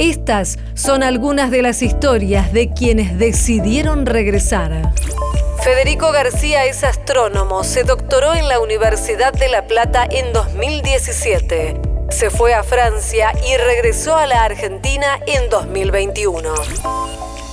Estas son algunas de las historias de quienes decidieron regresar. Federico García es astrónomo, se doctoró en la Universidad de La Plata en 2017. Se fue a Francia y regresó a la Argentina en 2021.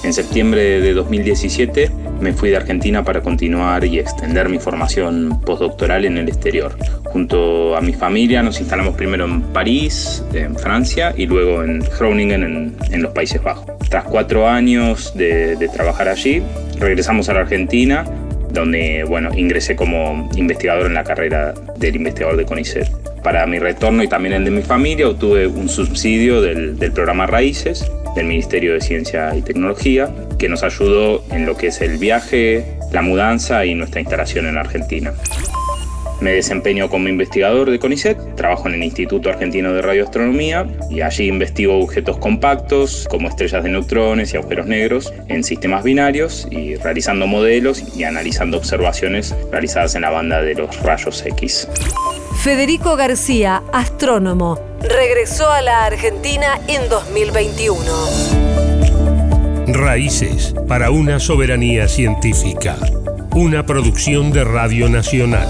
En septiembre de 2017 me fui de Argentina para continuar y extender mi formación postdoctoral en el exterior. Junto a mi familia nos instalamos primero en París, en Francia, y luego en Groningen, en, los Países Bajos. Tras cuatro años de, de trabajar allí, regresamos a la Argentina donde bueno, ingresé como investigador en la carrera del investigador de CONICET. Para mi retorno y también el de mi familia obtuve un subsidio del, del programa Raíces del Ministerio de Ciencia y Tecnología que nos ayudó en lo que es el viaje, la mudanza y nuestra instalación en Argentina. Me desempeño como investigador de CONICET, trabajo en el Instituto Argentino de Radioastronomía y allí investigo objetos compactos como estrellas de neutrones y agujeros negros en sistemas binarios y realizando modelos y analizando observaciones realizadas en la banda de los rayos X. Federico García, astrónomo, regresó a la Argentina en 2021. Raíces para una soberanía científica. Una producción de Radio Nacional.